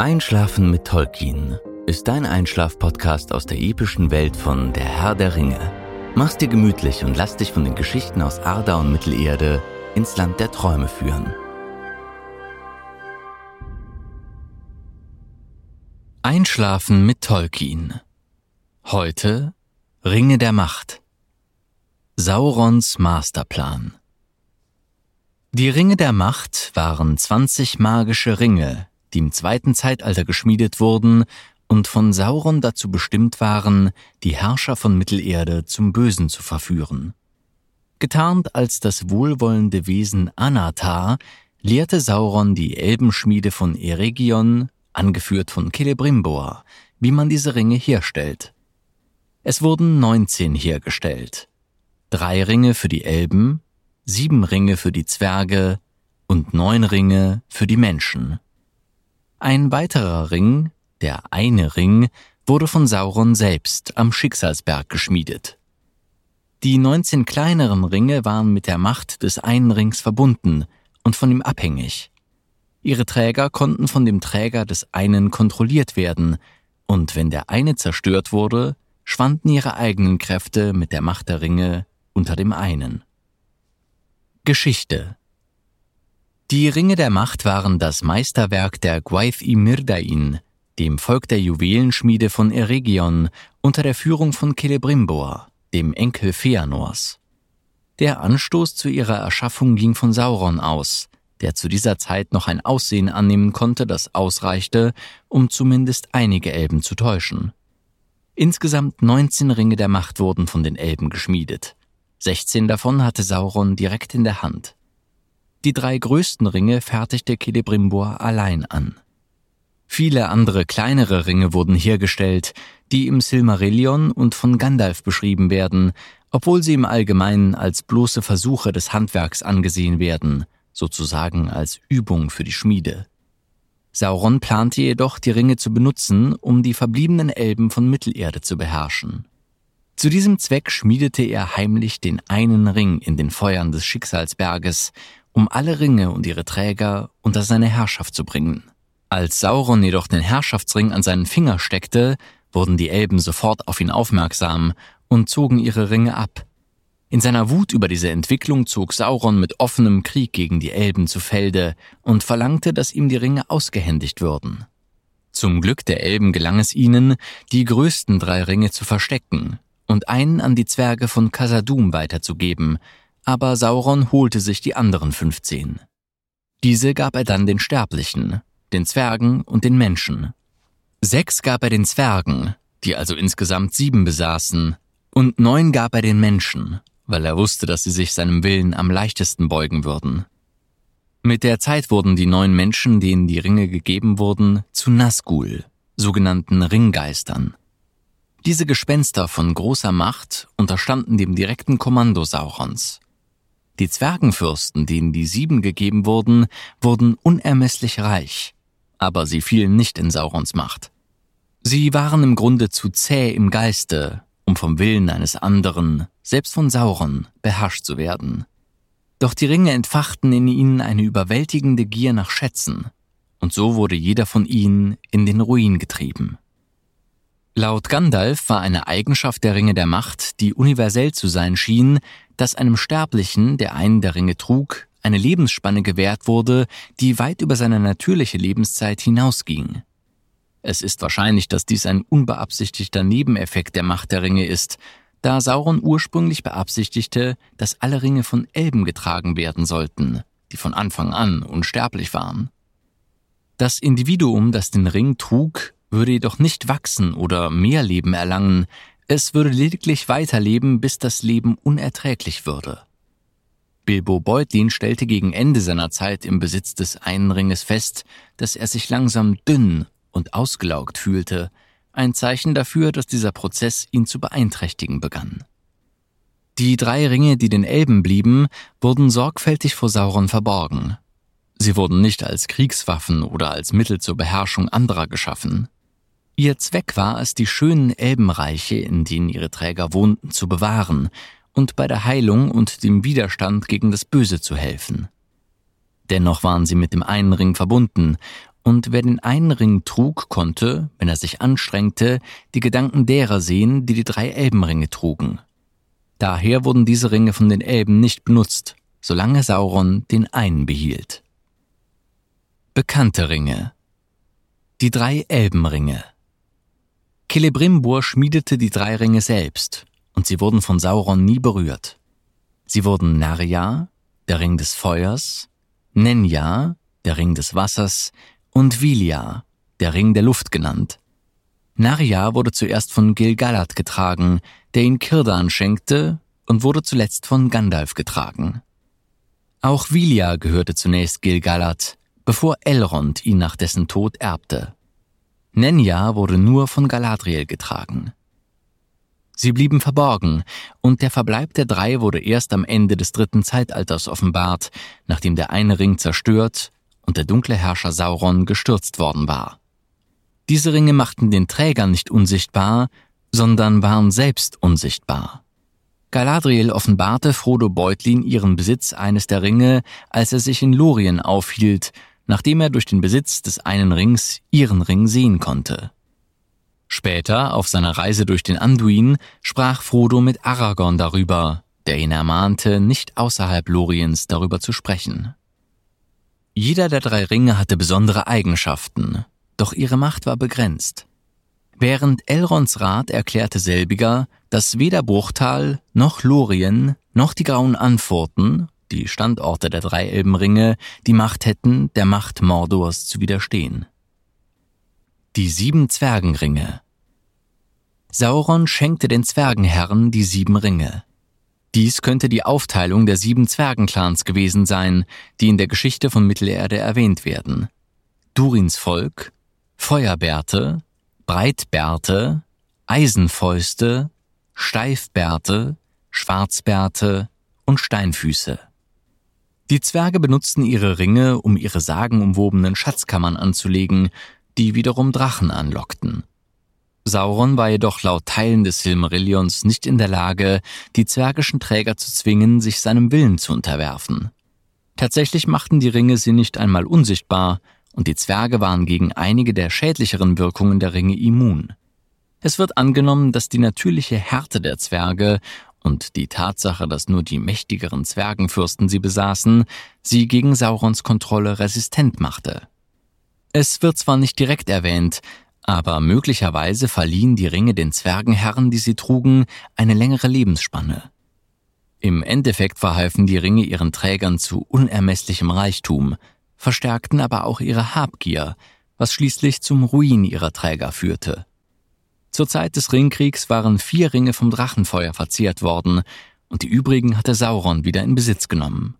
Einschlafen mit Tolkien ist dein Einschlaf-Podcast aus der epischen Welt von Der Herr der Ringe. Mach's dir gemütlich und lass dich von den Geschichten aus Arda und Mittelerde ins Land der Träume führen. Einschlafen mit Tolkien. Heute Ringe der Macht. Saurons Masterplan. Die Ringe der Macht waren 20 magische Ringe, die im zweiten Zeitalter geschmiedet wurden und von Sauron dazu bestimmt waren, die Herrscher von Mittelerde zum Bösen zu verführen. Getarnt als das wohlwollende Wesen Anatar, lehrte Sauron die Elbenschmiede von Eregion, angeführt von Celebrimbor, wie man diese Ringe herstellt. Es wurden 19 hergestellt. Drei Ringe für die Elben, sieben Ringe für die Zwerge und neun Ringe für die Menschen. Ein weiterer Ring, der eine Ring, wurde von Sauron selbst am Schicksalsberg geschmiedet. Die 19 kleineren Ringe waren mit der Macht des einen Rings verbunden und von ihm abhängig. Ihre Träger konnten von dem Träger des einen kontrolliert werden, und wenn der eine zerstört wurde, schwanden ihre eigenen Kräfte mit der Macht der Ringe unter dem einen. Geschichte die Ringe der Macht waren das Meisterwerk der Gwaith i Mirdain, dem Volk der Juwelenschmiede von Eregion, unter der Führung von Celebrimbor, dem Enkel Feanors. Der Anstoß zu ihrer Erschaffung ging von Sauron aus, der zu dieser Zeit noch ein Aussehen annehmen konnte, das ausreichte, um zumindest einige Elben zu täuschen. Insgesamt 19 Ringe der Macht wurden von den Elben geschmiedet. 16 davon hatte Sauron direkt in der Hand. Die drei größten Ringe fertigte Celebrimbor allein an. Viele andere kleinere Ringe wurden hergestellt, die im Silmarillion und von Gandalf beschrieben werden, obwohl sie im Allgemeinen als bloße Versuche des Handwerks angesehen werden, sozusagen als Übung für die Schmiede. Sauron plante jedoch, die Ringe zu benutzen, um die verbliebenen Elben von Mittelerde zu beherrschen. Zu diesem Zweck schmiedete er heimlich den einen Ring in den Feuern des Schicksalsberges, um alle Ringe und ihre Träger unter seine Herrschaft zu bringen. Als Sauron jedoch den Herrschaftsring an seinen Finger steckte, wurden die Elben sofort auf ihn aufmerksam und zogen ihre Ringe ab. In seiner Wut über diese Entwicklung zog Sauron mit offenem Krieg gegen die Elben zu Felde und verlangte, dass ihm die Ringe ausgehändigt würden. Zum Glück der Elben gelang es ihnen, die größten drei Ringe zu verstecken und einen an die Zwerge von Casadum weiterzugeben, aber Sauron holte sich die anderen 15. Diese gab er dann den Sterblichen, den Zwergen und den Menschen. Sechs gab er den Zwergen, die also insgesamt sieben besaßen, und neun gab er den Menschen, weil er wusste, dass sie sich seinem Willen am leichtesten beugen würden. Mit der Zeit wurden die neun Menschen, denen die Ringe gegeben wurden, zu Nazgul, sogenannten Ringgeistern. Diese Gespenster von großer Macht unterstanden dem direkten Kommando Saurons. Die Zwergenfürsten, denen die Sieben gegeben wurden, wurden unermesslich reich, aber sie fielen nicht in Saurons Macht. Sie waren im Grunde zu zäh im Geiste, um vom Willen eines anderen, selbst von Sauron, beherrscht zu werden. Doch die Ringe entfachten in ihnen eine überwältigende Gier nach Schätzen, und so wurde jeder von ihnen in den Ruin getrieben. Laut Gandalf war eine Eigenschaft der Ringe der Macht, die universell zu sein schien, dass einem Sterblichen, der einen der Ringe trug, eine Lebensspanne gewährt wurde, die weit über seine natürliche Lebenszeit hinausging. Es ist wahrscheinlich, dass dies ein unbeabsichtigter Nebeneffekt der Macht der Ringe ist, da Sauron ursprünglich beabsichtigte, dass alle Ringe von Elben getragen werden sollten, die von Anfang an unsterblich waren. Das Individuum, das den Ring trug, würde jedoch nicht wachsen oder mehr Leben erlangen, es würde lediglich weiterleben, bis das Leben unerträglich würde. Bilbo Beutlin stellte gegen Ende seiner Zeit im Besitz des einen Ringes fest, dass er sich langsam dünn und ausgelaugt fühlte, ein Zeichen dafür, dass dieser Prozess ihn zu beeinträchtigen begann. Die drei Ringe, die den Elben blieben, wurden sorgfältig vor Sauron verborgen. Sie wurden nicht als Kriegswaffen oder als Mittel zur Beherrschung anderer geschaffen. Ihr Zweck war es, die schönen Elbenreiche, in denen ihre Träger wohnten, zu bewahren und bei der Heilung und dem Widerstand gegen das Böse zu helfen. Dennoch waren sie mit dem einen Ring verbunden, und wer den einen Ring trug, konnte, wenn er sich anstrengte, die Gedanken derer sehen, die die drei Elbenringe trugen. Daher wurden diese Ringe von den Elben nicht benutzt, solange Sauron den einen behielt. Bekannte Ringe Die drei Elbenringe Celebrimbor schmiedete die drei Ringe selbst und sie wurden von Sauron nie berührt. Sie wurden Narja, der Ring des Feuers, Nenja, der Ring des Wassers und Vilja, der Ring der Luft genannt. Narja wurde zuerst von Gil-galad getragen, der ihn Kirdan schenkte und wurde zuletzt von Gandalf getragen. Auch Vilja gehörte zunächst Gil-galad, bevor Elrond ihn nach dessen Tod erbte. Nenja wurde nur von Galadriel getragen. Sie blieben verborgen, und der Verbleib der drei wurde erst am Ende des dritten Zeitalters offenbart, nachdem der eine Ring zerstört und der dunkle Herrscher Sauron gestürzt worden war. Diese Ringe machten den Trägern nicht unsichtbar, sondern waren selbst unsichtbar. Galadriel offenbarte Frodo Beutlin ihren Besitz eines der Ringe, als er sich in Lorien aufhielt, nachdem er durch den Besitz des einen Rings ihren Ring sehen konnte. Später, auf seiner Reise durch den Anduin, sprach Frodo mit Aragorn darüber, der ihn ermahnte, nicht außerhalb Loriens darüber zu sprechen. Jeder der drei Ringe hatte besondere Eigenschaften, doch ihre Macht war begrenzt. Während Elrons Rat erklärte selbiger, dass weder Bruchtal noch Lorien noch die Grauen Anfurten, die Standorte der drei Elbenringe, die Macht hätten, der Macht Mordors zu widerstehen. Die sieben Zwergenringe. Sauron schenkte den Zwergenherren die sieben Ringe. Dies könnte die Aufteilung der sieben Zwergenclans gewesen sein, die in der Geschichte von Mittelerde erwähnt werden. Durins Volk, Feuerbärte, Breitbärte, Eisenfäuste, Steifbärte, Schwarzbärte und Steinfüße. Die Zwerge benutzten ihre Ringe, um ihre sagenumwobenen Schatzkammern anzulegen die wiederum Drachen anlockten. Sauron war jedoch laut Teilen des Silmarillions nicht in der Lage, die zwergischen Träger zu zwingen, sich seinem Willen zu unterwerfen. Tatsächlich machten die Ringe sie nicht einmal unsichtbar, und die Zwerge waren gegen einige der schädlicheren Wirkungen der Ringe immun. Es wird angenommen, dass die natürliche Härte der Zwerge und die Tatsache, dass nur die mächtigeren Zwergenfürsten sie besaßen, sie gegen Saurons Kontrolle resistent machte. Es wird zwar nicht direkt erwähnt, aber möglicherweise verliehen die Ringe den Zwergenherren, die sie trugen, eine längere Lebensspanne. Im Endeffekt verhalfen die Ringe ihren Trägern zu unermesslichem Reichtum, verstärkten aber auch ihre Habgier, was schließlich zum Ruin ihrer Träger führte. Zur Zeit des Ringkriegs waren vier Ringe vom Drachenfeuer verzehrt worden, und die übrigen hatte Sauron wieder in Besitz genommen.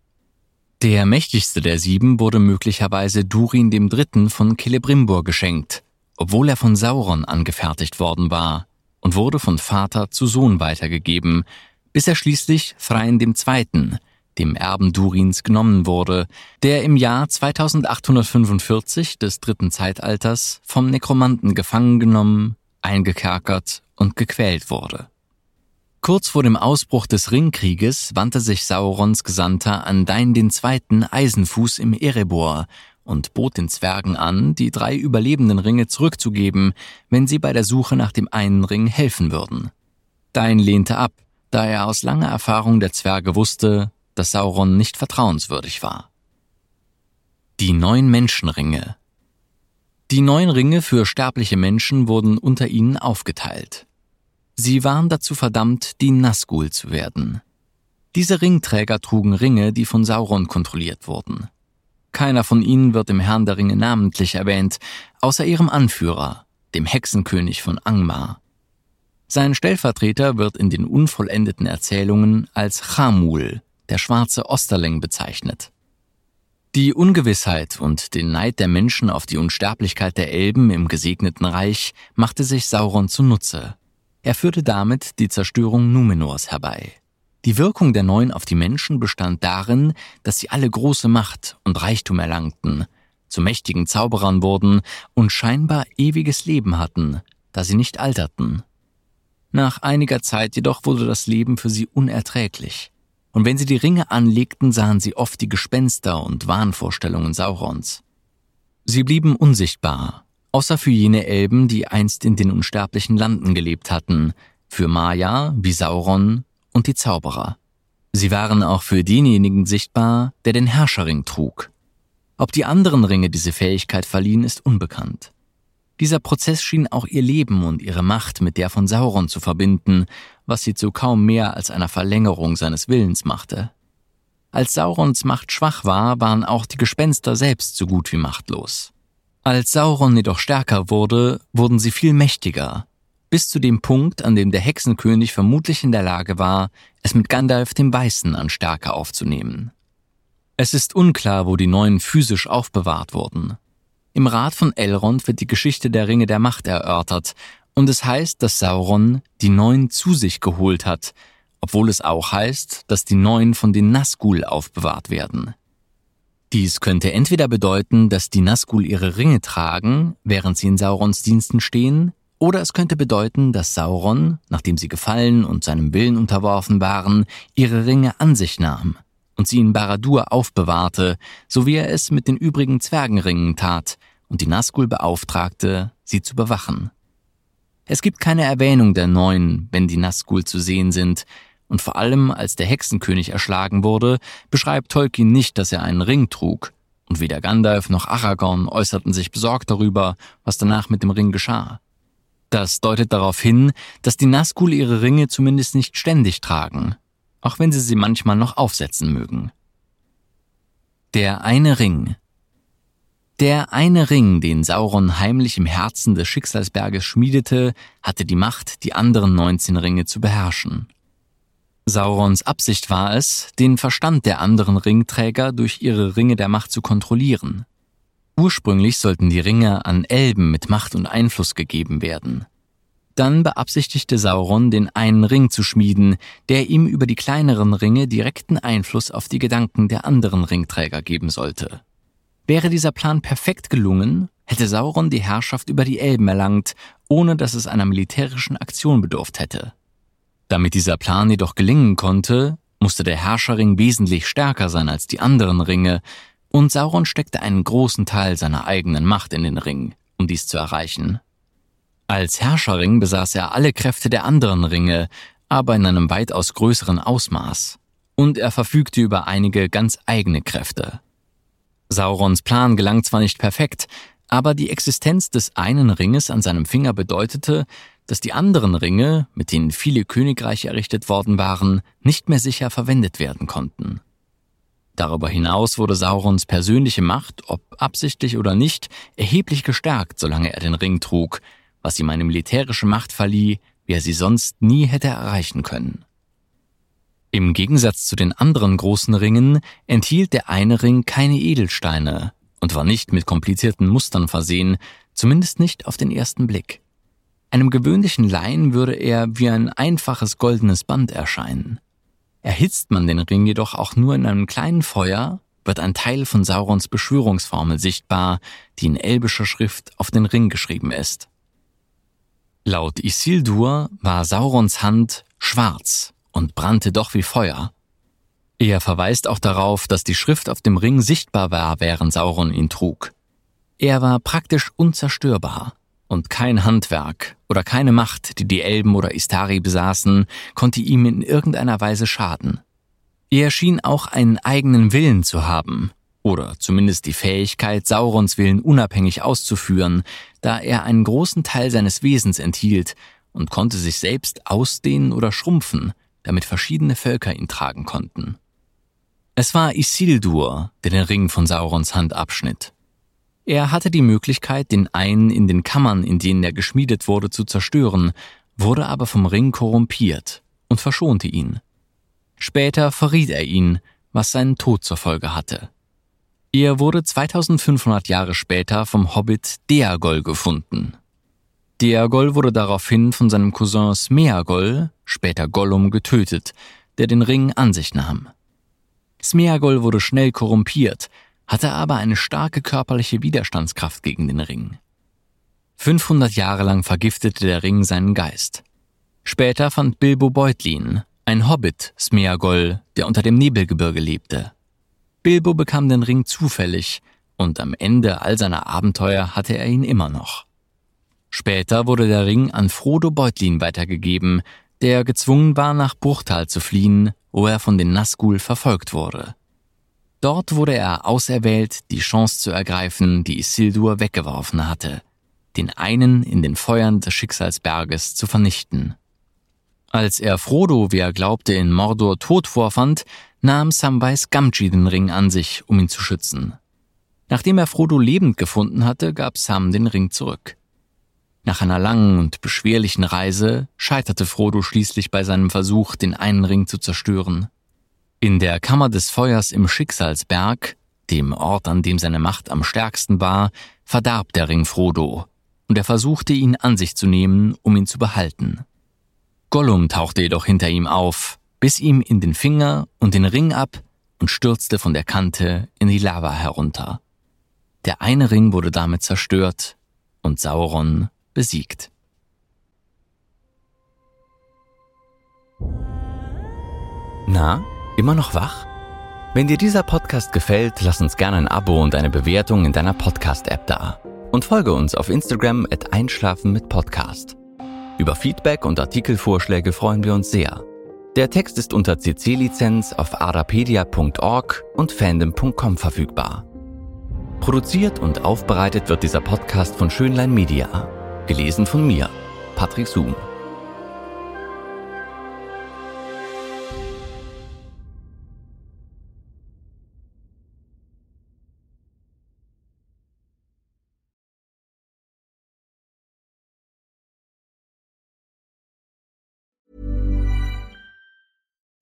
Der mächtigste der sieben wurde möglicherweise Durin III. von Celebrimbor geschenkt, obwohl er von Sauron angefertigt worden war und wurde von Vater zu Sohn weitergegeben, bis er schließlich Thrain II., dem Erben Durins, genommen wurde, der im Jahr 2845 des dritten Zeitalters vom Nekromanten gefangen genommen, eingekerkert und gequält wurde. Kurz vor dem Ausbruch des Ringkrieges wandte sich Saurons Gesandter an Dain II. Eisenfuß im Erebor und bot den Zwergen an, die drei überlebenden Ringe zurückzugeben, wenn sie bei der Suche nach dem einen Ring helfen würden. Dain lehnte ab, da er aus langer Erfahrung der Zwerge wusste, dass Sauron nicht vertrauenswürdig war. Die neun Menschenringe Die neun Ringe für sterbliche Menschen wurden unter ihnen aufgeteilt. Sie waren dazu verdammt, die Nazgul zu werden. Diese Ringträger trugen Ringe, die von Sauron kontrolliert wurden. Keiner von ihnen wird im Herrn der Ringe namentlich erwähnt, außer ihrem Anführer, dem Hexenkönig von Angmar. Sein Stellvertreter wird in den unvollendeten Erzählungen als Chamul, der schwarze Osterling, bezeichnet. Die Ungewissheit und den Neid der Menschen auf die Unsterblichkeit der Elben im gesegneten Reich machte sich Sauron zunutze. Er führte damit die Zerstörung Numenors herbei. Die Wirkung der Neuen auf die Menschen bestand darin, dass sie alle große Macht und Reichtum erlangten, zu mächtigen Zauberern wurden und scheinbar ewiges Leben hatten, da sie nicht alterten. Nach einiger Zeit jedoch wurde das Leben für sie unerträglich. Und wenn sie die Ringe anlegten, sahen sie oft die Gespenster und Wahnvorstellungen Saurons. Sie blieben unsichtbar, außer für jene Elben, die einst in den unsterblichen Landen gelebt hatten, für Maya wie Sauron und die Zauberer. Sie waren auch für denjenigen sichtbar, der den Herrscherring trug. Ob die anderen Ringe diese Fähigkeit verliehen, ist unbekannt. Dieser Prozess schien auch ihr Leben und ihre Macht mit der von Sauron zu verbinden, was sie zu kaum mehr als einer Verlängerung seines Willens machte. Als Saurons Macht schwach war, waren auch die Gespenster selbst so gut wie machtlos. Als Sauron jedoch stärker wurde, wurden sie viel mächtiger, bis zu dem Punkt, an dem der Hexenkönig vermutlich in der Lage war, es mit Gandalf dem Weißen an Stärke aufzunehmen. Es ist unklar, wo die Neuen physisch aufbewahrt wurden. Im Rat von Elrond wird die Geschichte der Ringe der Macht erörtert, und es heißt, dass Sauron die Neun zu sich geholt hat, obwohl es auch heißt, dass die Neun von den Nazgul aufbewahrt werden. Dies könnte entweder bedeuten, dass die Nazgul ihre Ringe tragen, während sie in Saurons Diensten stehen, oder es könnte bedeuten, dass Sauron, nachdem sie gefallen und seinem Willen unterworfen waren, ihre Ringe an sich nahm und sie in Baradur aufbewahrte, so wie er es mit den übrigen Zwergenringen tat und die Nazgul beauftragte, sie zu bewachen. Es gibt keine Erwähnung der Neuen, wenn die Nazgul zu sehen sind, und vor allem als der Hexenkönig erschlagen wurde, beschreibt Tolkien nicht, dass er einen Ring trug, und weder Gandalf noch Aragorn äußerten sich besorgt darüber, was danach mit dem Ring geschah. Das deutet darauf hin, dass die Nazgul ihre Ringe zumindest nicht ständig tragen, auch wenn sie sie manchmal noch aufsetzen mögen. Der eine Ring. Der eine Ring, den Sauron heimlich im Herzen des Schicksalsberges schmiedete, hatte die Macht, die anderen 19 Ringe zu beherrschen. Saurons Absicht war es, den Verstand der anderen Ringträger durch ihre Ringe der Macht zu kontrollieren. Ursprünglich sollten die Ringe an Elben mit Macht und Einfluss gegeben werden. Dann beabsichtigte Sauron, den einen Ring zu schmieden, der ihm über die kleineren Ringe direkten Einfluss auf die Gedanken der anderen Ringträger geben sollte. Wäre dieser Plan perfekt gelungen, hätte Sauron die Herrschaft über die Elben erlangt, ohne dass es einer militärischen Aktion bedurft hätte. Damit dieser Plan jedoch gelingen konnte, musste der Herrscherring wesentlich stärker sein als die anderen Ringe, und Sauron steckte einen großen Teil seiner eigenen Macht in den Ring, um dies zu erreichen. Als Herrscherring besaß er alle Kräfte der anderen Ringe, aber in einem weitaus größeren Ausmaß. Und er verfügte über einige ganz eigene Kräfte. Saurons Plan gelang zwar nicht perfekt, aber die Existenz des einen Ringes an seinem Finger bedeutete, dass die anderen Ringe, mit denen viele Königreiche errichtet worden waren, nicht mehr sicher verwendet werden konnten. Darüber hinaus wurde Saurons persönliche Macht, ob absichtlich oder nicht, erheblich gestärkt, solange er den Ring trug, was ihm eine militärische Macht verlieh, wie er sie sonst nie hätte erreichen können. Im Gegensatz zu den anderen großen Ringen enthielt der eine Ring keine Edelsteine und war nicht mit komplizierten Mustern versehen, zumindest nicht auf den ersten Blick. Einem gewöhnlichen Laien würde er wie ein einfaches goldenes Band erscheinen. Erhitzt man den Ring jedoch auch nur in einem kleinen Feuer, wird ein Teil von Saurons Beschwörungsformel sichtbar, die in elbischer Schrift auf den Ring geschrieben ist. Laut Isildur war Saurons Hand schwarz und brannte doch wie Feuer. Er verweist auch darauf, dass die Schrift auf dem Ring sichtbar war, während Sauron ihn trug. Er war praktisch unzerstörbar, und kein Handwerk oder keine Macht, die die Elben oder Istari besaßen, konnte ihm in irgendeiner Weise schaden. Er schien auch einen eigenen Willen zu haben, oder zumindest die Fähigkeit, Saurons Willen unabhängig auszuführen, da er einen großen Teil seines Wesens enthielt und konnte sich selbst ausdehnen oder schrumpfen, damit verschiedene Völker ihn tragen konnten. Es war Isildur, der den Ring von Saurons Hand abschnitt. Er hatte die Möglichkeit, den einen in den Kammern, in denen er geschmiedet wurde, zu zerstören, wurde aber vom Ring korrumpiert und verschonte ihn. Später verriet er ihn, was seinen Tod zur Folge hatte. Er wurde 2500 Jahre später vom Hobbit Deagol gefunden. Deagol wurde daraufhin von seinem Cousin Smeagol, später Gollum, getötet, der den Ring an sich nahm. Smeagol wurde schnell korrumpiert, hatte aber eine starke körperliche Widerstandskraft gegen den Ring. 500 Jahre lang vergiftete der Ring seinen Geist. Später fand Bilbo Beutlin, ein Hobbit, Smeagol, der unter dem Nebelgebirge lebte. Bilbo bekam den Ring zufällig und am Ende all seiner Abenteuer hatte er ihn immer noch. Später wurde der Ring an Frodo Beutlin weitergegeben, der gezwungen war, nach Bruchtal zu fliehen, wo er von den Nazgul verfolgt wurde. Dort wurde er auserwählt, die Chance zu ergreifen, die Isildur weggeworfen hatte, den einen in den Feuern des Schicksalsberges zu vernichten. Als er Frodo, wie er glaubte, in Mordor tot vorfand, nahm Samwise Gamgee den Ring an sich, um ihn zu schützen. Nachdem er Frodo lebend gefunden hatte, gab Sam den Ring zurück. Nach einer langen und beschwerlichen Reise scheiterte Frodo schließlich bei seinem Versuch, den einen Ring zu zerstören. In der Kammer des Feuers im Schicksalsberg, dem Ort, an dem seine Macht am stärksten war, verdarb der Ring Frodo, und er versuchte ihn an sich zu nehmen, um ihn zu behalten. Gollum tauchte jedoch hinter ihm auf, biss ihm in den Finger und den Ring ab und stürzte von der Kante in die Lava herunter. Der eine Ring wurde damit zerstört und Sauron besiegt. Na, immer noch wach? Wenn dir dieser Podcast gefällt, lass uns gerne ein Abo und eine Bewertung in deiner Podcast-App da. Und folge uns auf Instagram at Einschlafen mit Podcast. Über Feedback und Artikelvorschläge freuen wir uns sehr. Der Text ist unter CC-Lizenz auf arapedia.org und fandom.com verfügbar. Produziert und aufbereitet wird dieser Podcast von Schönlein Media. Gelesen von mir, Patrick Zoom.